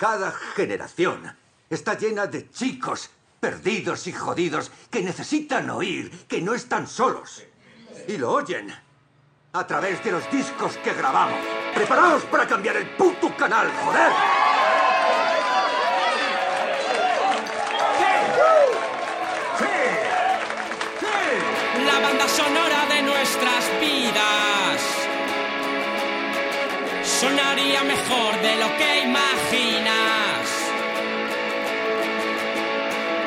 Cada generación está llena de chicos perdidos y jodidos que necesitan oír que no están solos. Y lo oyen a través de los discos que grabamos. ¡Preparaos para cambiar el puto canal, joder! La banda sonora de nuestras vidas sonaría mejor de lo que imaginas.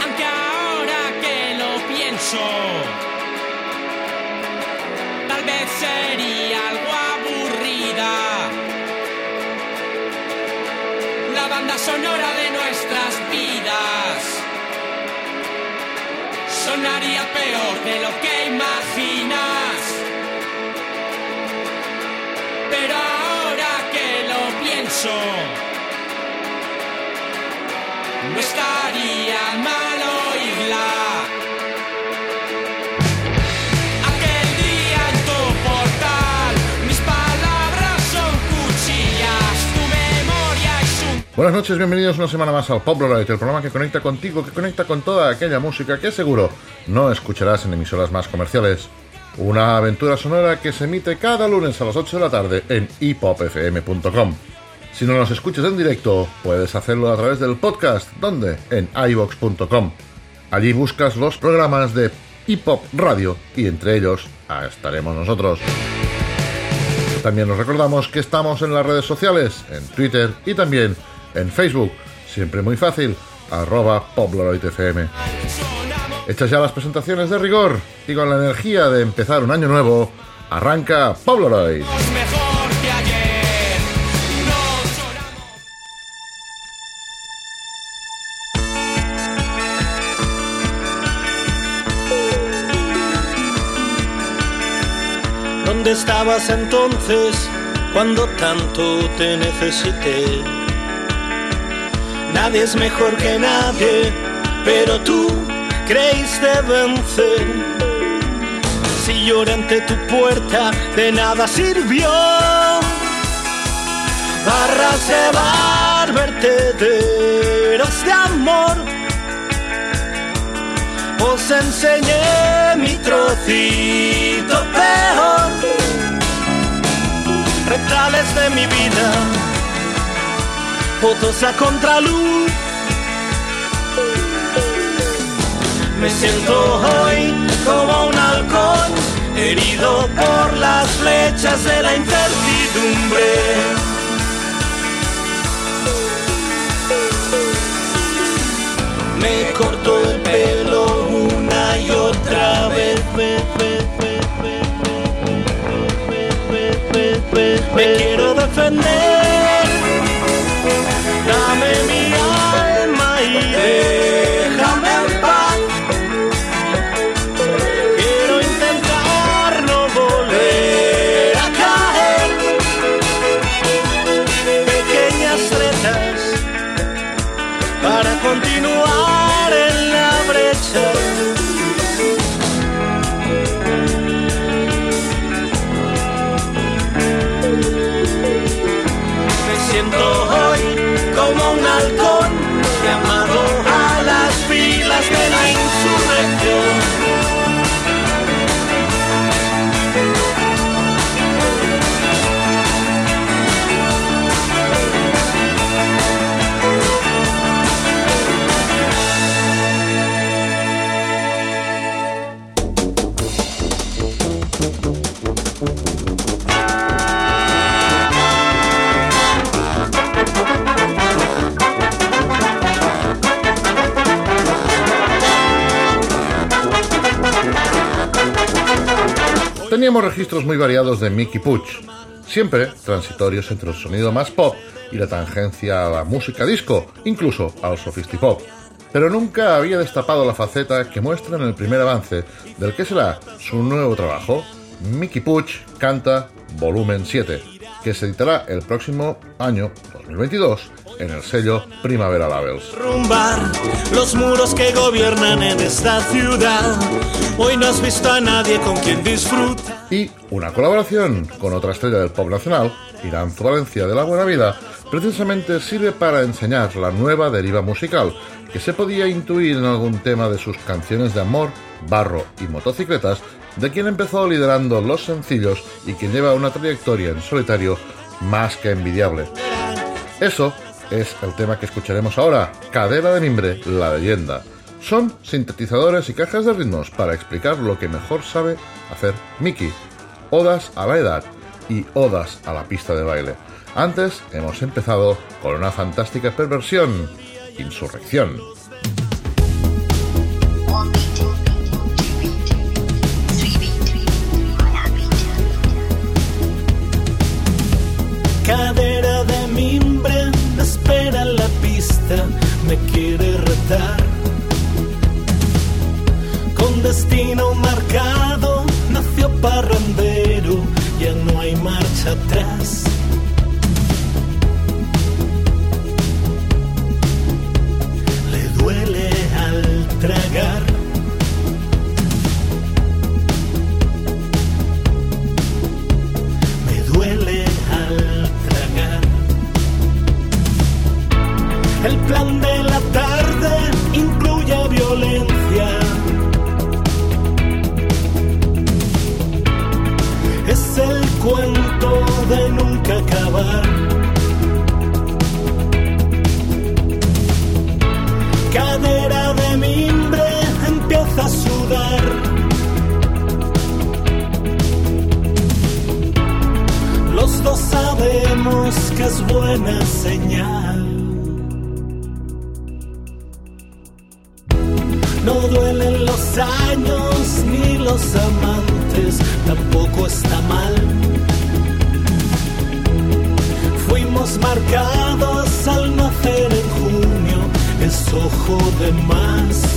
Aunque ahora que lo pienso, tal vez sería algo aburrida. La banda sonora de nuestras vidas sonaría peor de lo que imaginas. Buenas noches, bienvenidos una semana más al Pobloroid, el programa que conecta contigo, que conecta con toda aquella música que seguro no escucharás en emisoras más comerciales. Una aventura sonora que se emite cada lunes a las 8 de la tarde en hipopfm.com. Si no nos escuchas en directo, puedes hacerlo a través del podcast, donde en ivox.com. Allí buscas los programas de Hip Hop Radio y entre ellos ah, estaremos nosotros. También nos recordamos que estamos en las redes sociales, en Twitter y también en Facebook. Siempre muy fácil, arroba PopLoroidFM. Hechas ya las presentaciones de rigor y con la energía de empezar un año nuevo, arranca Pobloroid. ¿Dónde estabas entonces cuando tanto te necesité? Nadie es mejor que nadie, pero tú creíste vencer. Si lloré tu puerta, de nada sirvió. Barras de bar, vertederos de amor. Os enseñé mi trocito peor. De mi vida, fotos a contraluz. Me siento hoy como un halcón, herido por las flechas de la incertidumbre. Me corto el pelo una y otra vez. Me quiero defender. Teníamos registros muy variados de Mickey Puch, siempre transitorios entre el sonido más pop y la tangencia a la música disco, incluso al sofistipop. Pero nunca había destapado la faceta que muestra en el primer avance del que será su nuevo trabajo, Mickey Puch canta Volumen 7, que se editará el próximo año 2022 en el sello Primavera Labels. Rumbar los muros que gobiernan en esta ciudad. Hoy no has visto a nadie con quien disfrutar. y una colaboración con otra estrella del pop nacional, Irán Valencia de la Buena Vida, precisamente sirve para enseñar la nueva deriva musical que se podía intuir en algún tema de sus canciones de amor, barro y motocicletas, de quien empezó liderando los sencillos y quien lleva una trayectoria en solitario más que envidiable. Eso es el tema que escucharemos ahora, Cadera de Mimbre, la leyenda. Son sintetizadores y cajas de ritmos para explicar lo que mejor sabe hacer Mickey. Odas a la edad y odas a la pista de baile. Antes hemos empezado con una fantástica perversión, Insurrección. Con destino marcado, nació parrandero, ya no hay marcha atrás. Le duele al tragar. Me duele al tragar. El plan de la tarde cuento de nunca acabar. Cadera de mimbre empieza a sudar. Los dos sabemos que es buena señal. No duelen los años ni los amantes, tampoco está mal. Marcados al nacer en junio, es ojo de más.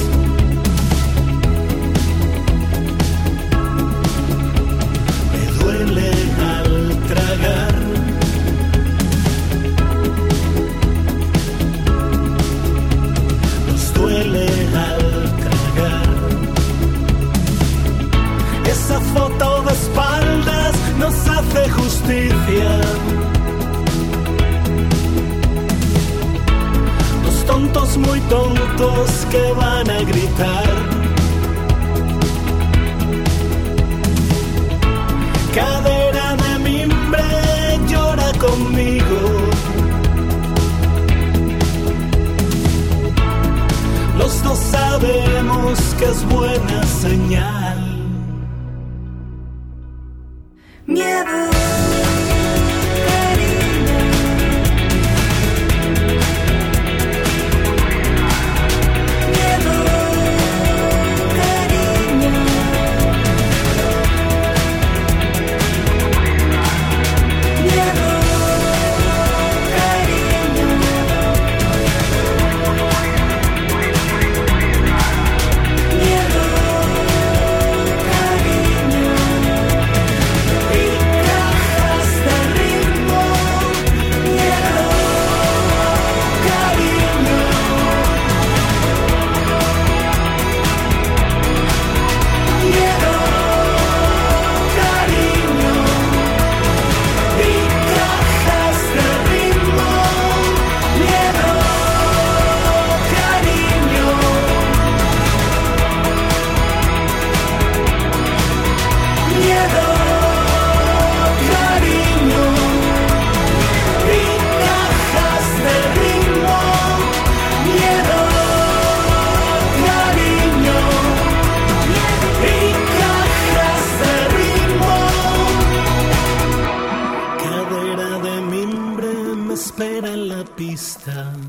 Pista.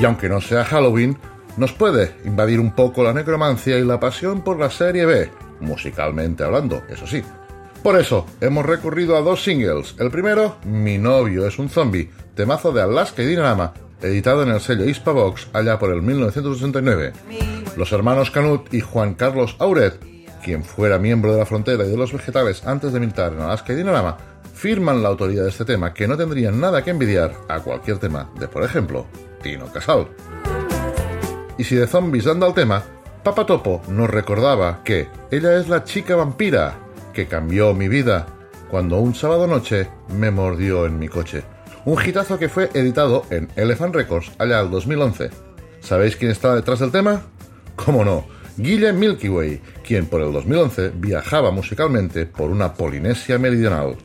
Y aunque no sea Halloween, nos puede invadir un poco la necromancia y la pasión por la serie B, musicalmente hablando, eso sí. Por eso, hemos recurrido a dos singles. El primero, Mi novio es un zombie, temazo de Alaska y Dinarama, editado en el sello Hispavox allá por el 1989. Los hermanos Canut y Juan Carlos Auret, quien fuera miembro de la frontera y de los vegetales antes de militar en Alaska y Dinarama, firman la autoría de este tema que no tendrían nada que envidiar a cualquier tema de, por ejemplo, Tino Casal. Y si de zombies anda el tema, Papa Topo nos recordaba que ella es la chica vampira que cambió mi vida cuando un sábado noche me mordió en mi coche. Un hitazo que fue editado en Elephant Records allá al 2011. ¿Sabéis quién está detrás del tema? ¿Cómo no? Guille Milky Way, quien por el 2011 viajaba musicalmente por una Polinesia meridional.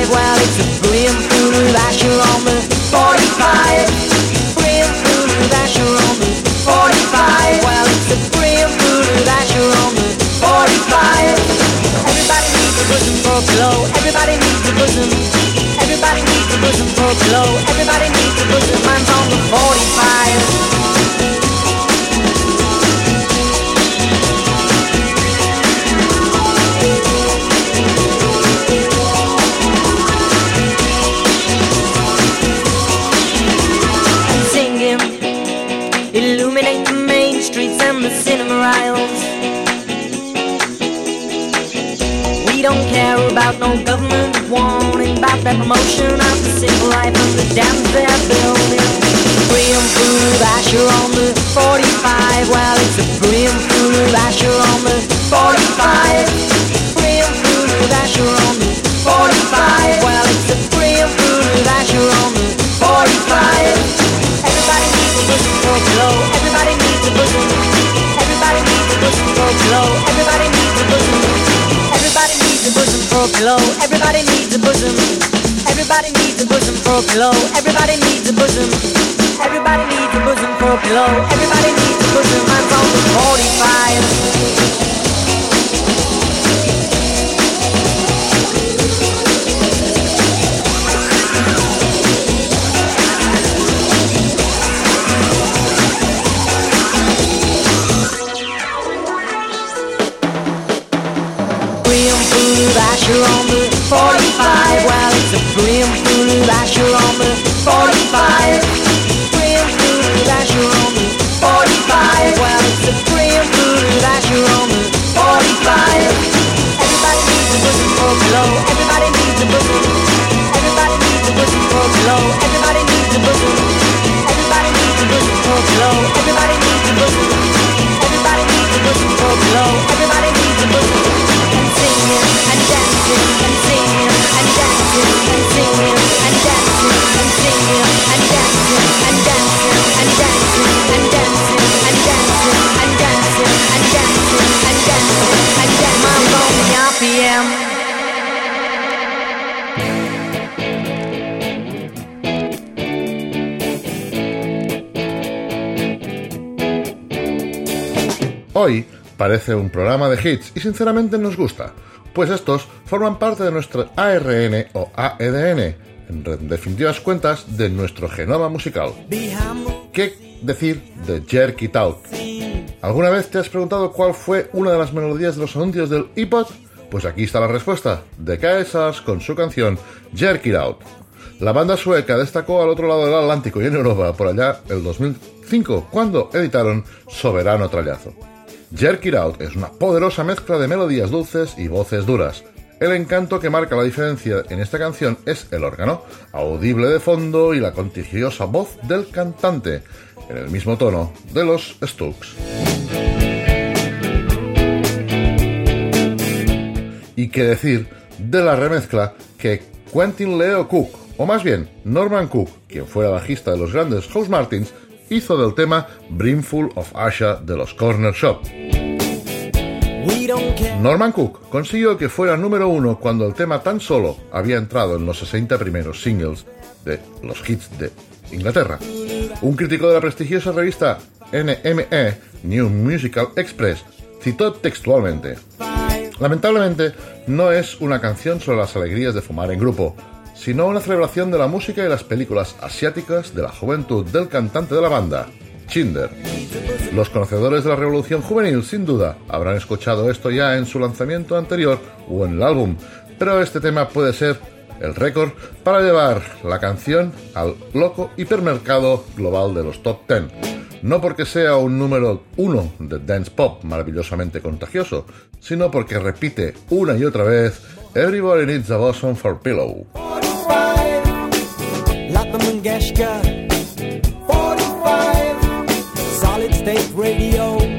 drive Well, it's a brim through on the 45 Brim through on the 45 Well, it's on the 45 Everybody needs a bosom glow Everybody needs a bosom. Everybody needs a bosom for glow Everybody needs a bosom. Mine's on the 45 about no government warning about that promotion of the simple life and the dams they're building. Brim food Asher on the 45. Well, it's a brim food Asher on the 45. Brim food Asher on the 45. Well, it's a brim food Asher on the 45. Everybody needs a bosom for below. Everybody needs a bosom. Everybody needs a bosom for below. Needs a for below. Everybody needs a bosom. Everybody needs a bosom for below. Everybody needs a bosom. Everybody needs a bosom for below. Everybody needs a bosom. Mine's on the 45. you're on parece un programa de hits y sinceramente nos gusta, pues estos forman parte de nuestro ARN o AEDN, en definitivas cuentas de nuestro genoma musical. ¿Qué decir de Jerk It Out? ¿Alguna vez te has preguntado cuál fue una de las melodías de los anuncios del iPod? Pues aquí está la respuesta, de KSAS con su canción Jerk It Out. La banda sueca destacó al otro lado del Atlántico y en Europa por allá el 2005, cuando editaron Soberano Trallazo. Jerk It Out es una poderosa mezcla de melodías dulces y voces duras. El encanto que marca la diferencia en esta canción es el órgano, audible de fondo y la contagiosa voz del cantante, en el mismo tono de los Stooks. Y qué decir de la remezcla que Quentin Leo Cook, o más bien Norman Cook, quien fuera bajista de los grandes House Martins, hizo del tema Brimful of Asha de los Corner Shop. Norman Cook consiguió que fuera número uno cuando el tema tan solo había entrado en los 60 primeros singles de los hits de Inglaterra. Un crítico de la prestigiosa revista NME, New Musical Express, citó textualmente: Lamentablemente, no es una canción sobre las alegrías de fumar en grupo, sino una celebración de la música y las películas asiáticas de la juventud del cantante de la banda, Chinder. Los conocedores de la revolución juvenil, sin duda, habrán escuchado esto ya en su lanzamiento anterior o en el álbum, pero este tema puede ser el récord para llevar la canción al loco hipermercado global de los top 10. No porque sea un número uno de dance pop maravillosamente contagioso, sino porque repite una y otra vez Everybody needs a bosom for pillow. Laat me 45, solid state radio.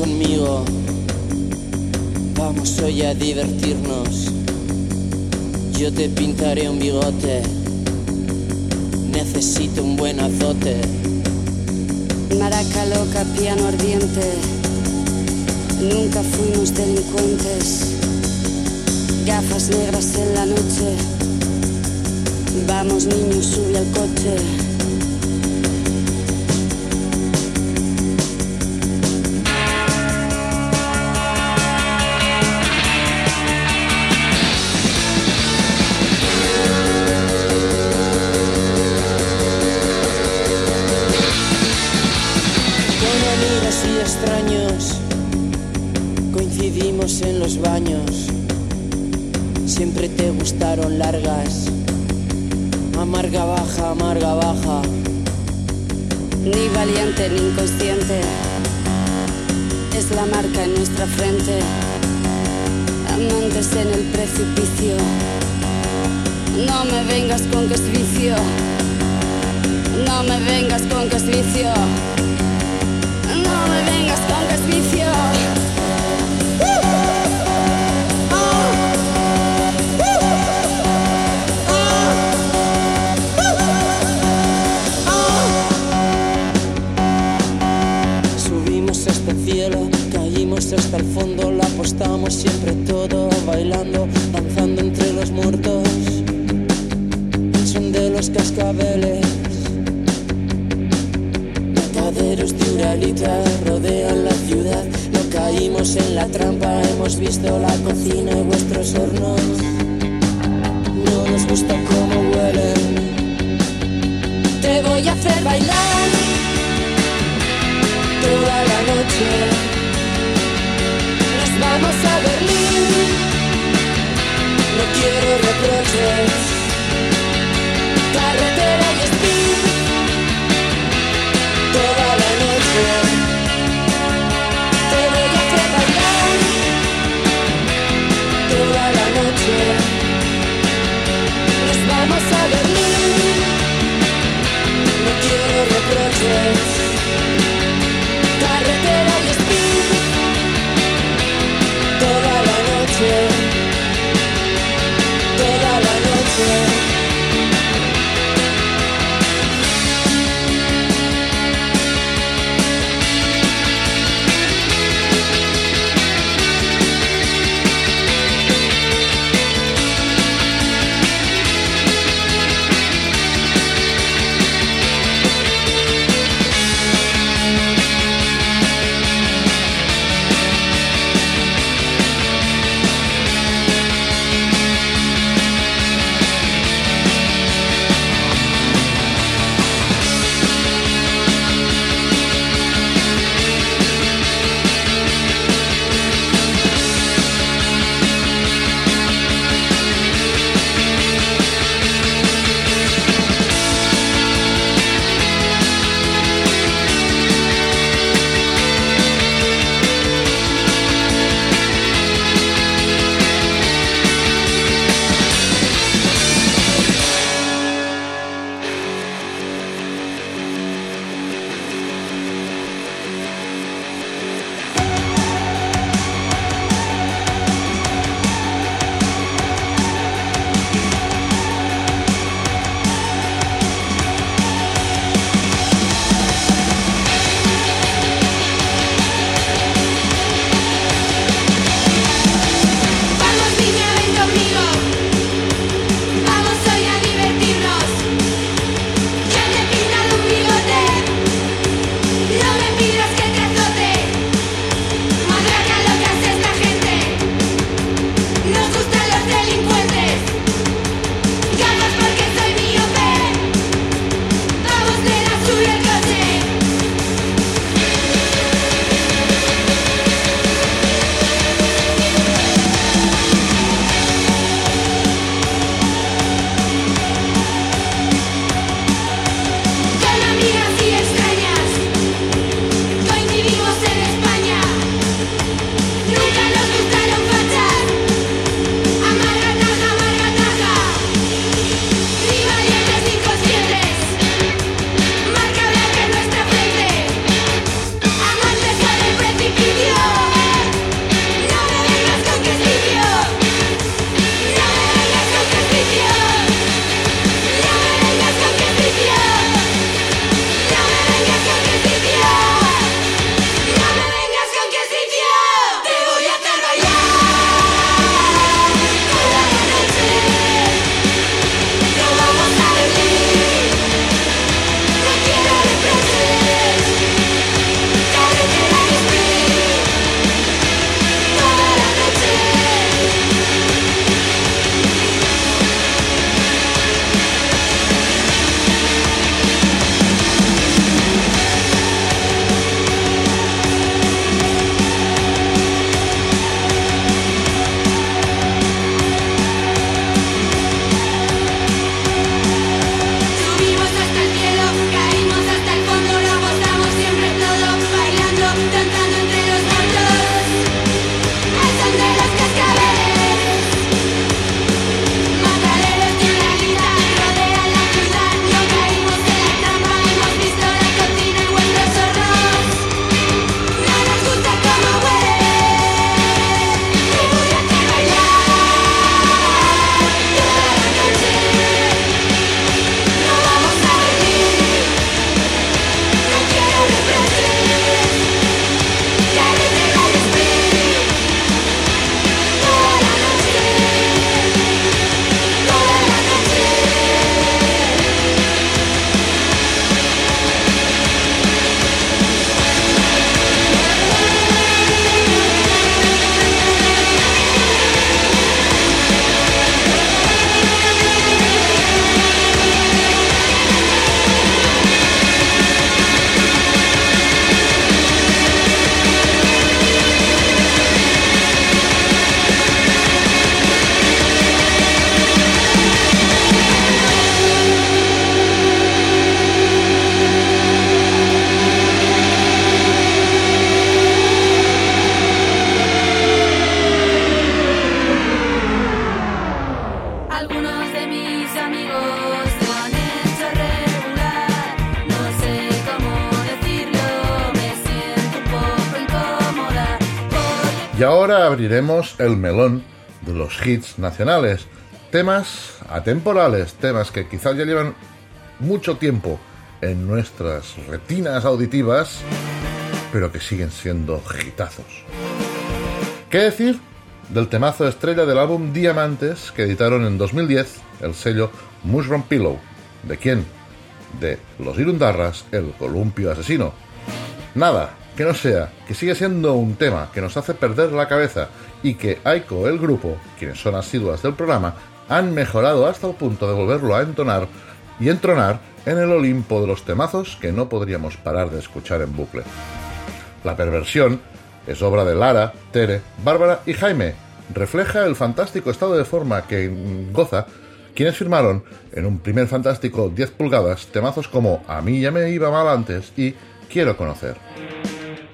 Conmigo. Vamos hoy a divertirnos. Yo te pintaré un bigote. Necesito un buen azote. Maraca loca, piano ardiente. Nunca fuimos delincuentes. Gafas negras en la noche. Vamos niños, sube al coche. Ni inconsciente. Es la marca en nuestra frente. Amantes en el precipicio. No me vengas con que es vicio. No me vengas con que es vicio. No me vengas con que es vicio. Hasta el fondo, la apostamos siempre todo, bailando, danzando entre los muertos. El son de los cascabeles. Mataderos de Uralita rodean la ciudad. No caímos en la trampa, hemos visto la cocina y vuestros hornos. No nos gusta cómo Y ahora abriremos el melón de los hits nacionales. Temas atemporales, temas que quizás ya llevan mucho tiempo en nuestras retinas auditivas, pero que siguen siendo hitazos. ¿Qué decir del temazo estrella del álbum Diamantes que editaron en 2010 el sello Mushroom Pillow? ¿De quién? De Los Irundarras, el columpio asesino. Nada, que no sea, que sigue siendo un tema que nos hace perder la cabeza y que Aiko, el grupo, quienes son asiduas del programa, han mejorado hasta el punto de volverlo a entonar y entronar en el Olimpo de los temazos que no podríamos parar de escuchar en bucle. La perversión es obra de Lara, Tere, Bárbara y Jaime. Refleja el fantástico estado de forma que goza quienes firmaron en un primer fantástico 10 pulgadas temazos como A mí ya me iba mal antes y Quiero conocer.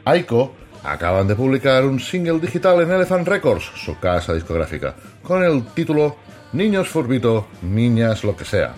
Aiko acaban de publicar un single digital en Elephant Records, su casa discográfica, con el título Niños Furbito, Niñas lo que sea.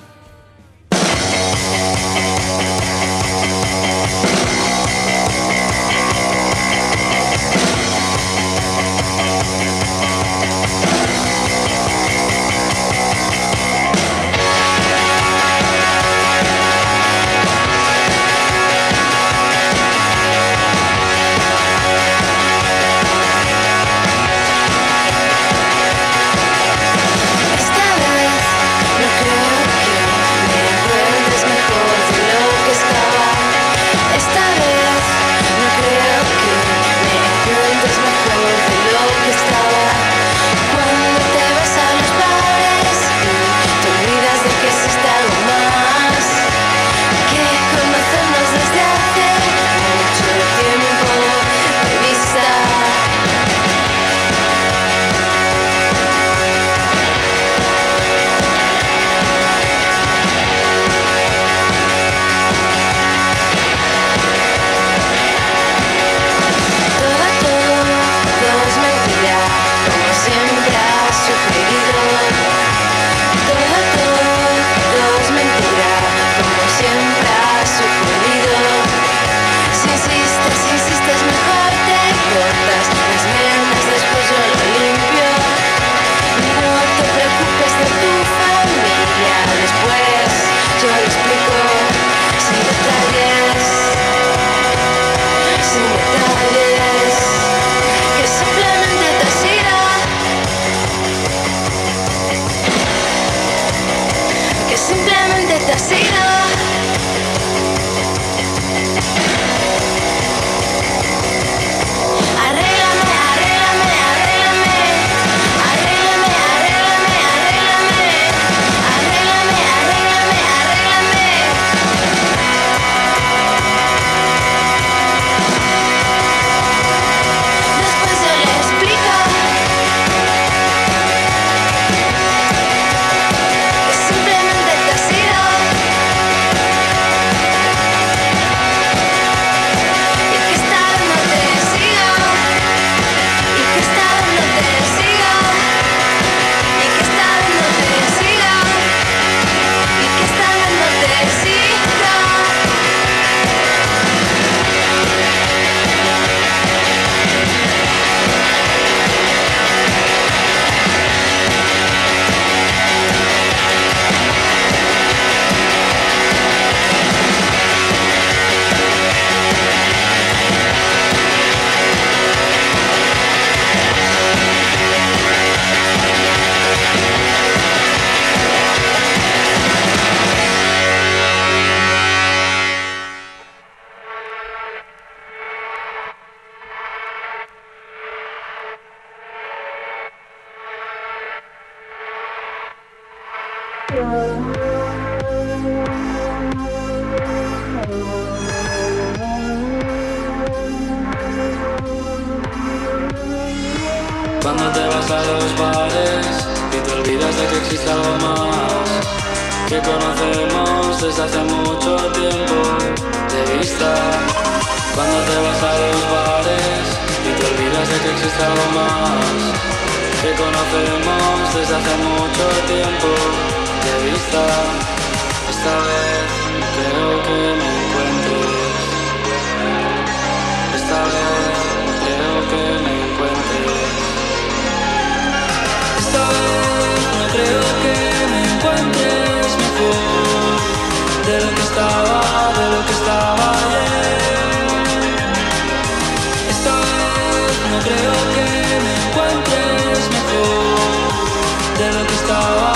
star.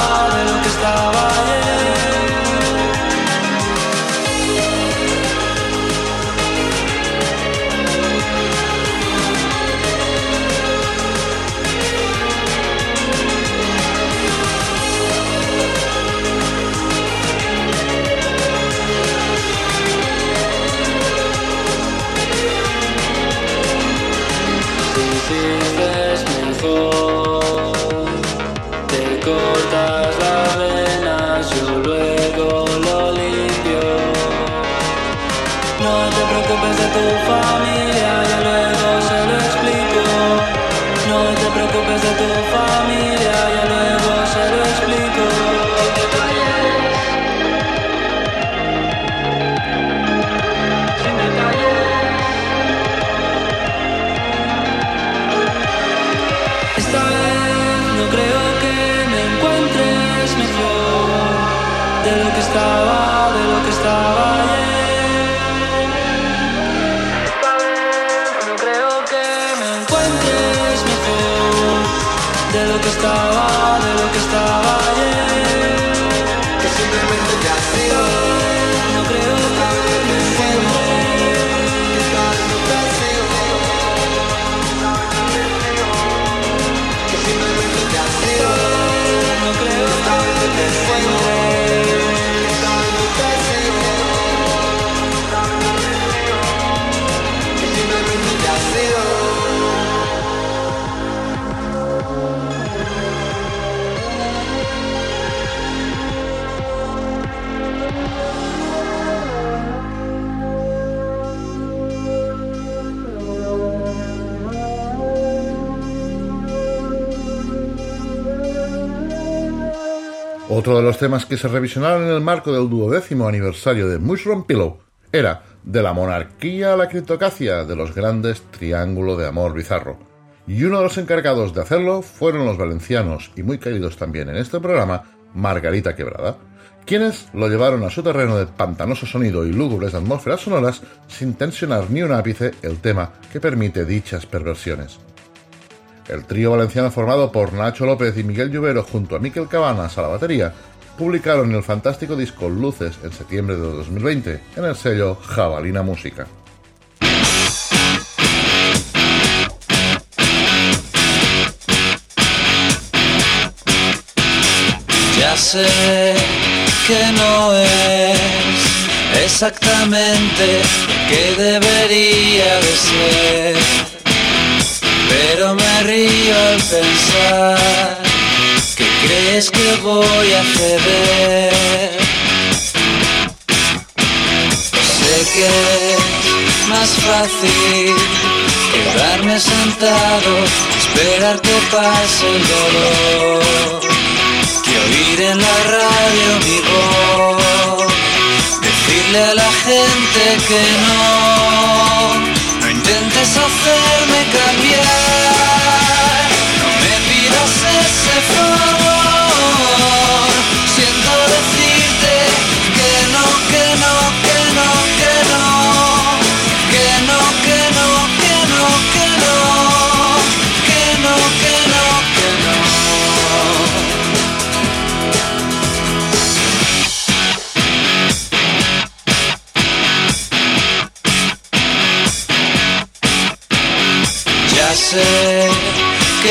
Otro de los temas que se revisionaron en el marco del duodécimo aniversario de Mushroom Pillow era De la monarquía a la criptocacia de los grandes Triángulo de Amor Bizarro. Y uno de los encargados de hacerlo fueron los valencianos, y muy queridos también en este programa, Margarita Quebrada, quienes lo llevaron a su terreno de pantanoso sonido y lúgubres atmósferas sonoras sin tensionar ni un ápice el tema que permite dichas perversiones. El trío valenciano formado por Nacho López y Miguel Lluvero junto a Miquel Cabanas a la batería publicaron el fantástico disco Luces en septiembre de 2020 en el sello Jabalina Música. Ya sé que no es exactamente que debería de ser, pero me río al pensar que crees que voy a ceder. Sé que es más fácil quedarme sentado, esperar que pase el dolor que oír en la radio mi voz, decirle a la gente que no, intentes hacerme cambiar, no me pidas ese favor,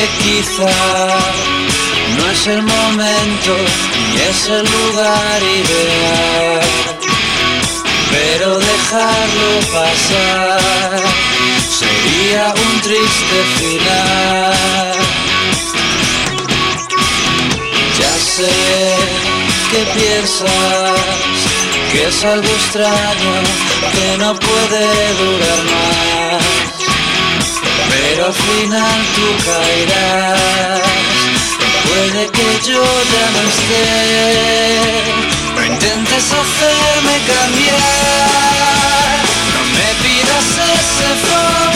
que quizá no es el momento ni es el lugar ideal, pero dejarlo pasar sería un triste final. Ya sé que piensas que es algo extraño que no puede durar más pero al final tú caerás. Puede que yo ya no esté, no intentes hacerme cambiar, no me pidas ese favor.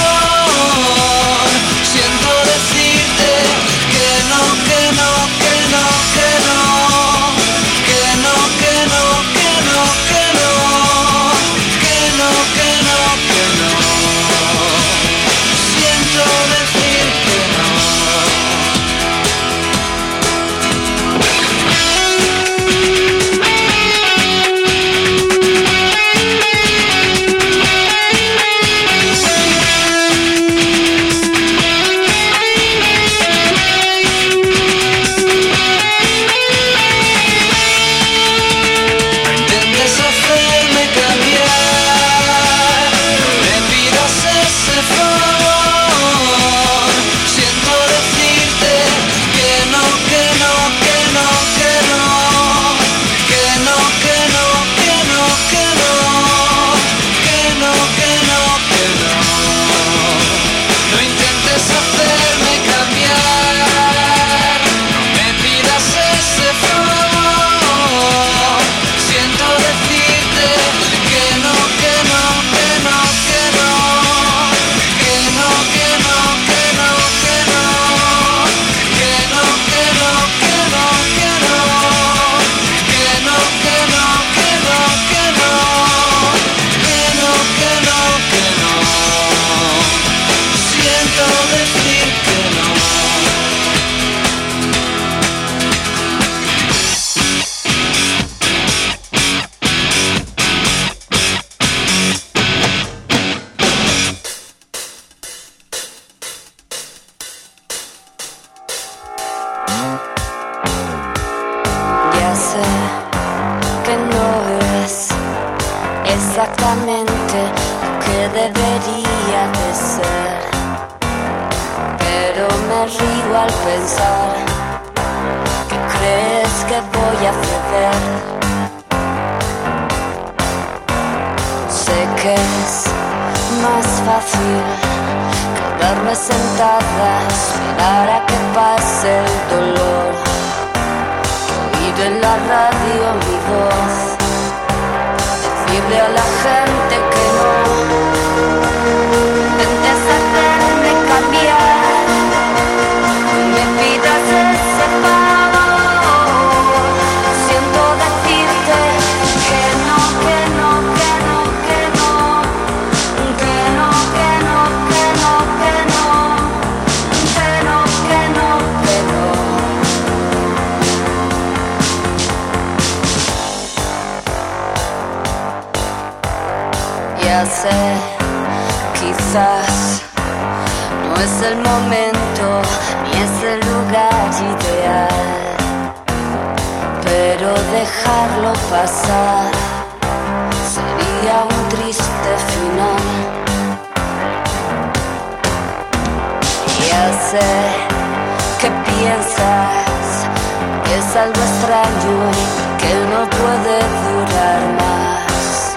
Algo extraño que no puede durar más,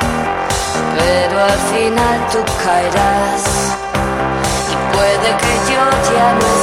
pero al final tú caerás y puede que yo ya no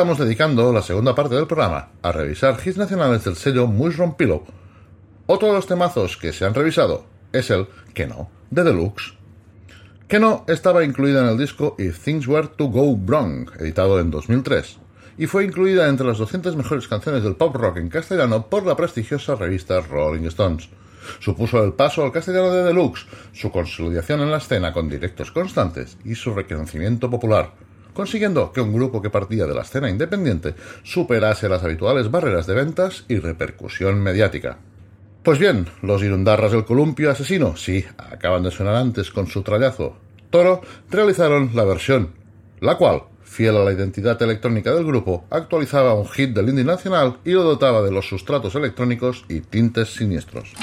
estamos dedicando la segunda parte del programa a revisar hits nacionales del sello Mushroom Pillow. Otro de los temazos que se han revisado es el Que no, de Deluxe. Que no estaba incluida en el disco If Things Were to Go Wrong, editado en 2003, y fue incluida entre las 200 mejores canciones del pop rock en castellano por la prestigiosa revista Rolling Stones. Supuso el paso al castellano de Deluxe, su consolidación en la escena con directos constantes y su reconocimiento popular, consiguiendo que un grupo que partía de la escena independiente superase las habituales barreras de ventas y repercusión mediática. Pues bien, los Irundarras del Columpio Asesino, sí, acaban de sonar antes con su trallazo Toro, realizaron la versión, la cual, fiel a la identidad electrónica del grupo, actualizaba un hit del indie nacional y lo dotaba de los sustratos electrónicos y tintes siniestros.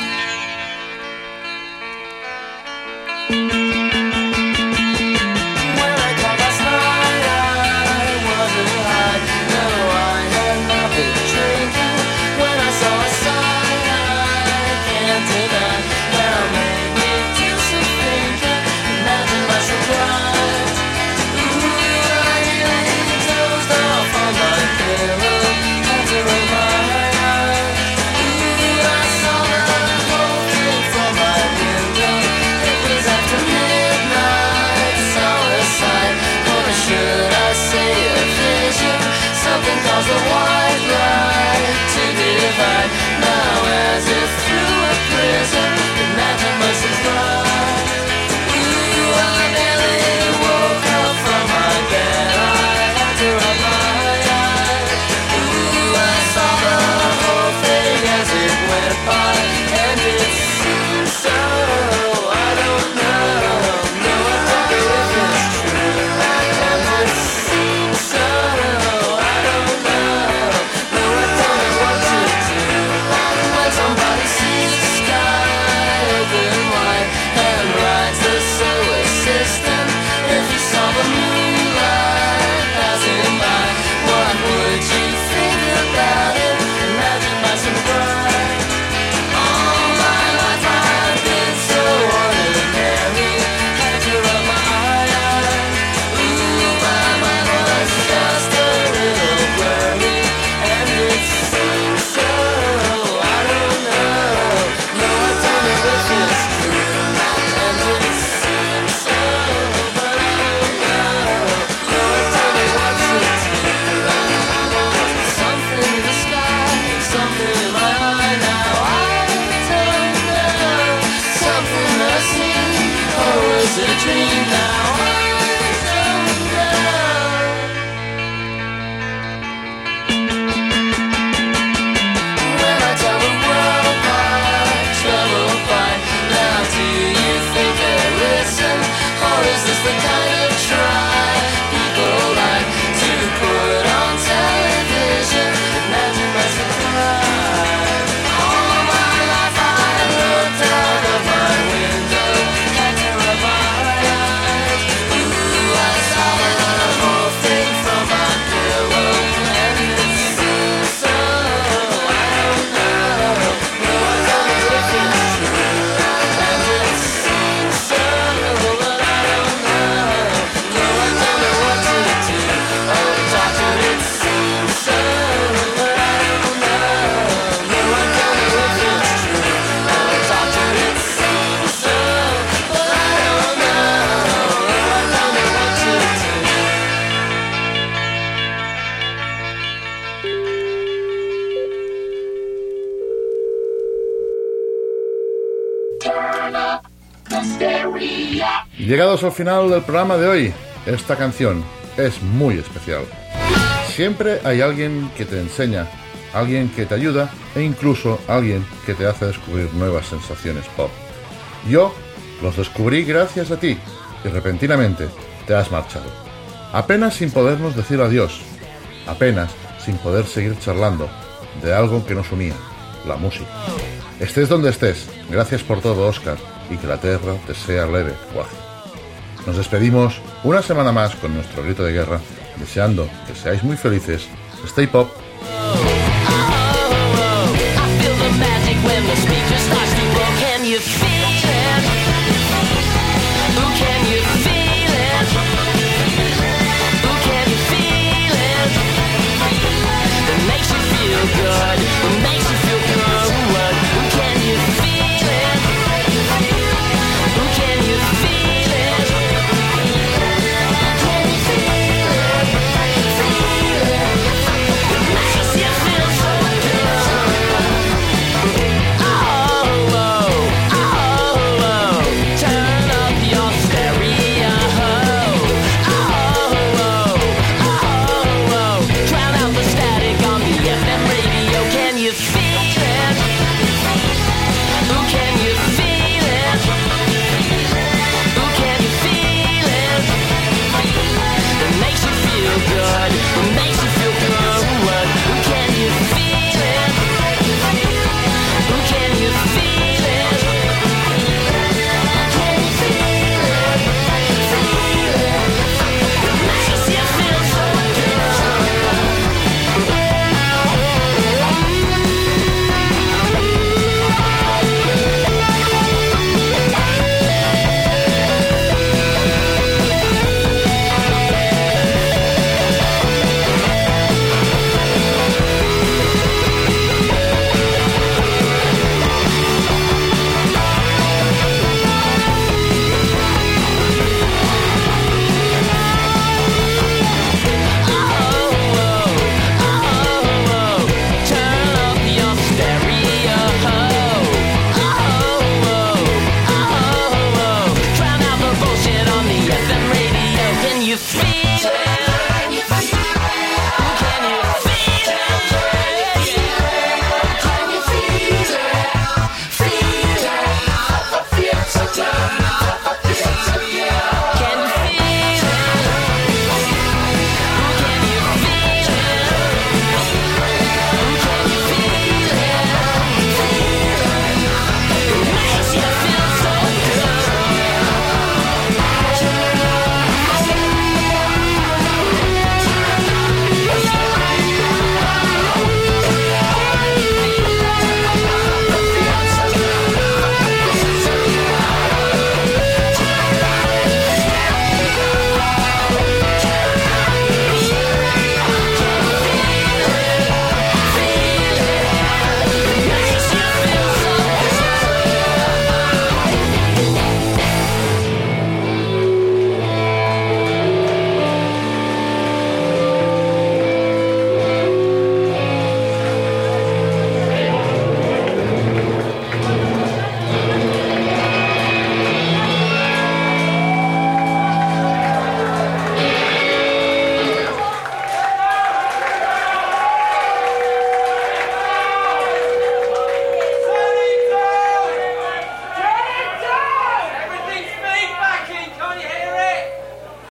Al final del programa de hoy, esta canción es muy especial. Siempre hay alguien que te enseña, alguien que te ayuda e incluso alguien que te hace descubrir nuevas sensaciones pop. Yo los descubrí gracias a ti y repentinamente te has marchado. Apenas sin podernos decir adiós, apenas sin poder seguir charlando de algo que nos unía, la música. Estés donde estés, gracias por todo, Oscar, y que la tierra te sea leve, guaje. Nos despedimos una semana más con nuestro grito de guerra, deseando que seáis muy felices. Stay pop.